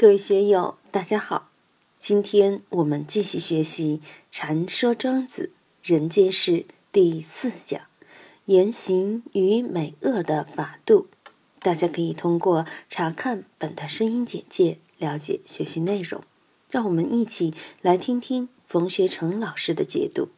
各位学友，大家好！今天我们继续学习《禅说庄子人间世》第四讲“言行与美恶的法度”。大家可以通过查看本段声音简介了解学习内容。让我们一起来听听冯学成老师的解读。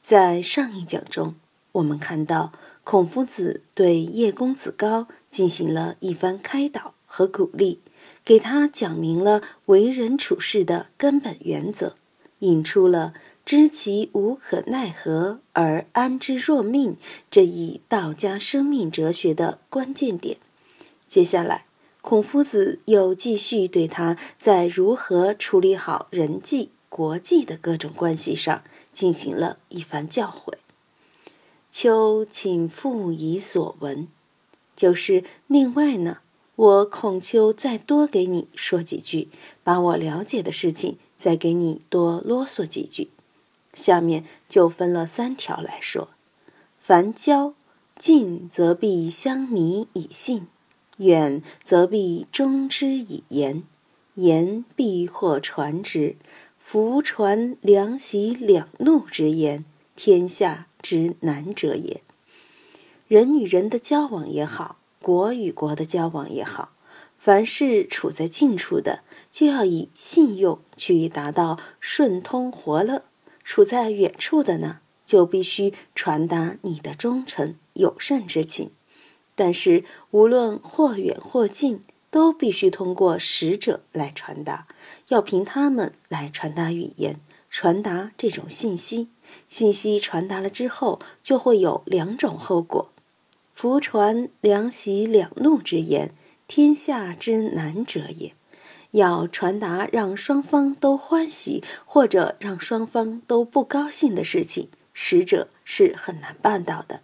在上一讲中，我们看到孔夫子对叶公子高进行了一番开导和鼓励。给他讲明了为人处事的根本原则，引出了“知其无可奈何而安之若命”这一道家生命哲学的关键点。接下来，孔夫子又继续对他在如何处理好人际、国际的各种关系上进行了一番教诲。秋，请复以所闻，就是另外呢。我孔丘再多给你说几句，把我了解的事情再给你多啰嗦几句。下面就分了三条来说：凡交，近则必相迷以信，远则必忠之以言，言必或传之。夫传两喜两怒之言，天下之难者也。人与人的交往也好。国与国的交往也好，凡是处在近处的，就要以信用去达到顺通活乐；处在远处的呢，就必须传达你的忠诚友善之情。但是无论或远或近，都必须通过使者来传达，要凭他们来传达语言，传达这种信息。信息传达了之后，就会有两种后果。夫传两喜两怒之言，天下之难者也。要传达让双方都欢喜，或者让双方都不高兴的事情，使者是很难办到的。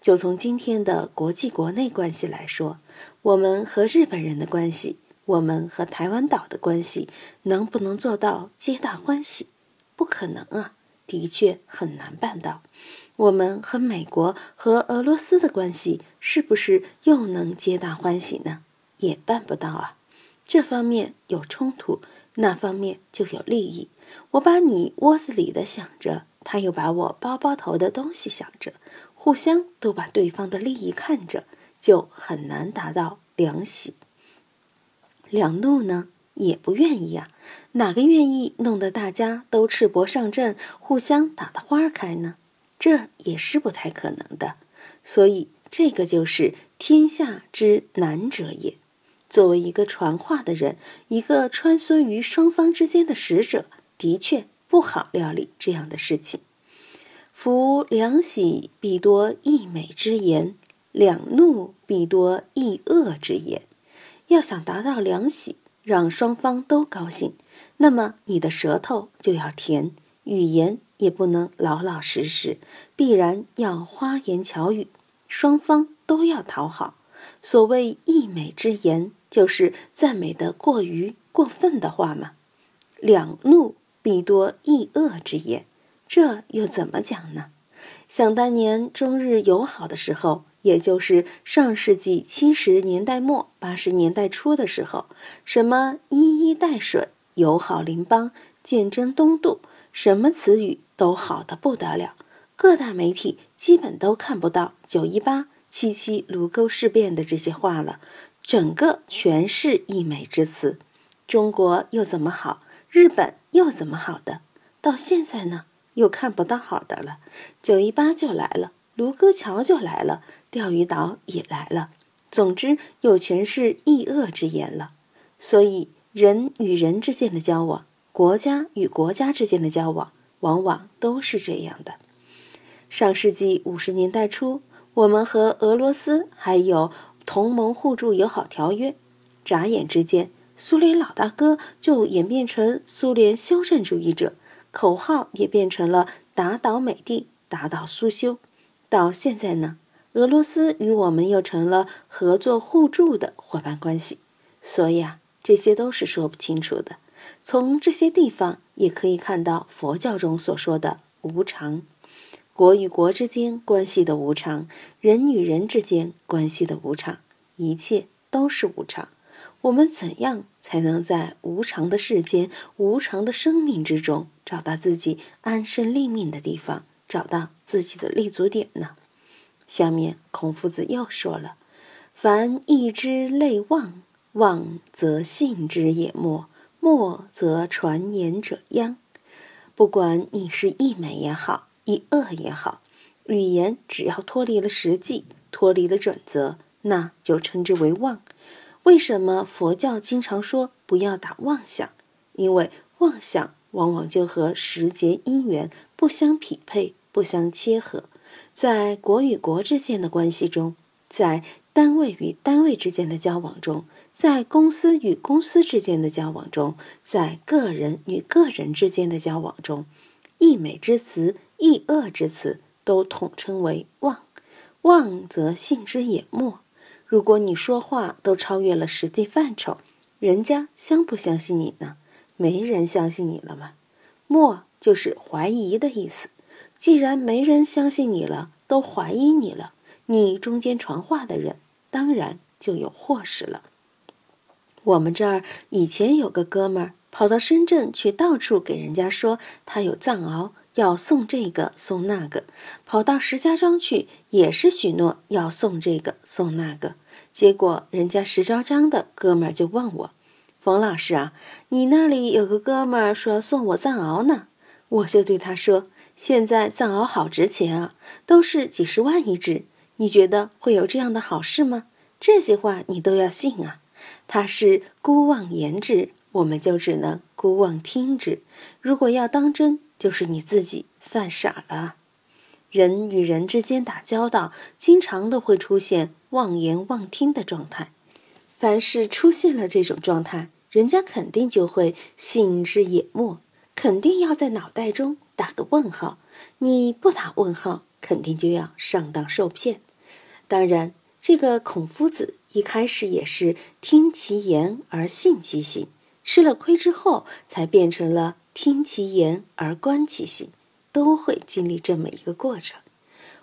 就从今天的国际国内关系来说，我们和日本人的关系，我们和台湾岛的关系，能不能做到皆大欢喜？不可能啊，的确很难办到。我们和美国和俄罗斯的关系是不是又能皆大欢喜呢？也办不到啊！这方面有冲突，那方面就有利益。我把你窝子里的想着，他又把我包包头的东西想着，互相都把对方的利益看着，就很难达到两喜。两怒呢，也不愿意呀。哪个愿意弄得大家都赤膊上阵，互相打得花开呢？这也是不太可能的，所以这个就是天下之难者也。作为一个传话的人，一个穿梭于双方之间的使者，的确不好料理这样的事情。夫两喜必多溢美之言，两怒必多溢恶之言。要想达到两喜，让双方都高兴，那么你的舌头就要甜，语言。也不能老老实实，必然要花言巧语，双方都要讨好。所谓溢美之言，就是赞美的过于过分的话嘛。两怒必多溢恶之言，这又怎么讲呢？想当年中日友好的时候，也就是上世纪七十年代末八十年代初的时候，什么一衣带水、友好邻邦、见真东渡，什么词语。都好的不得了，各大媒体基本都看不到九一八、七七卢沟事变的这些话了，整个全是溢美之词。中国又怎么好？日本又怎么好的？到现在呢，又看不到好的了。九一八就来了，卢沟桥就来了，钓鱼岛也来了。总之，又全是溢恶之言了。所以，人与人之间的交往，国家与国家之间的交往。往往都是这样的。上世纪五十年代初，我们和俄罗斯还有同盟互助友好条约，眨眼之间，苏联老大哥就演变成苏联修正主义者，口号也变成了打倒美帝，打倒苏修。到现在呢，俄罗斯与我们又成了合作互助的伙伴关系。所以啊，这些都是说不清楚的。从这些地方也可以看到佛教中所说的无常，国与国之间关系的无常，人与人之间关系的无常，一切都是无常。我们怎样才能在无常的世间、无常的生命之中，找到自己安身立命的地方，找到自己的立足点呢？下面孔夫子又说了：“凡义之类忘，忘则信之也没，末则传言者殃。不管你是溢美也好，溢恶也好，语言只要脱离了实际，脱离了准则，那就称之为妄。为什么佛教经常说不要打妄想？因为妄想往往就和时节因缘不相匹配，不相切合。”在国与国之间的关系中，在单位与单位之间的交往中，在公司与公司之间的交往中，在个人与个人之间的交往中，溢美之词、溢恶之词都统称为妄。妄则信之也莫。如果你说话都超越了实际范畴，人家相不相信你呢？没人相信你了吗？莫就是怀疑的意思。既然没人相信你了，都怀疑你了，你中间传话的人当然就有祸事了。我们这儿以前有个哥们儿跑到深圳去，到处给人家说他有藏獒，要送这个送那个；跑到石家庄去，也是许诺要送这个送那个。结果人家石家庄的哥们儿就问我：“冯老师啊，你那里有个哥们儿说要送我藏獒呢？”我就对他说。现在藏獒好值钱啊，都是几十万一只。你觉得会有这样的好事吗？这些话你都要信啊？他是孤妄言之，我们就只能孤妄听之。如果要当真，就是你自己犯傻了。人与人之间打交道，经常都会出现妄言妄听的状态。凡是出现了这种状态，人家肯定就会信之也没，肯定要在脑袋中。打个问号，你不打问号，肯定就要上当受骗。当然，这个孔夫子一开始也是听其言而信其行，吃了亏之后，才变成了听其言而观其行，都会经历这么一个过程。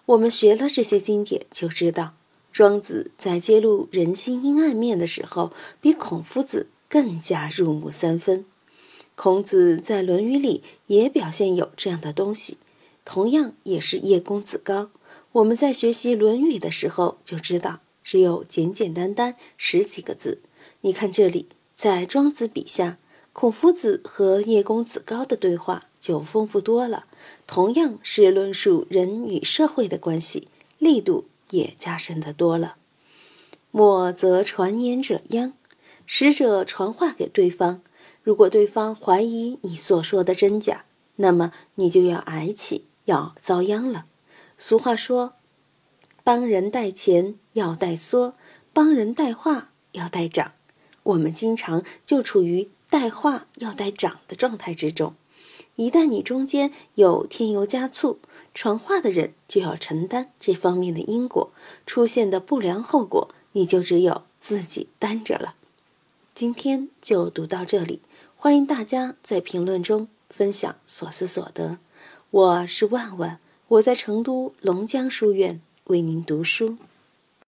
我们学了这些经典，就知道庄子在揭露人心阴暗面的时候，比孔夫子更加入木三分。孔子在《论语》里也表现有这样的东西，同样也是叶公子高。我们在学习《论语》的时候就知道，只有简简单单十几个字。你看这里，在庄子笔下，孔夫子和叶公子高的对话就丰富多了。同样是论述人与社会的关系，力度也加深的多了。莫则传言者殃，使者传话给对方。如果对方怀疑你所说的真假，那么你就要挨起，要遭殃了。俗话说：“帮人带钱要带缩，帮人带话要带涨。”我们经常就处于带话要带涨的状态之中。一旦你中间有添油加醋，传话的人就要承担这方面的因果，出现的不良后果，你就只有自己担着了。今天就读到这里。欢迎大家在评论中分享所思所得。我是万万，我在成都龙江书院为您读书。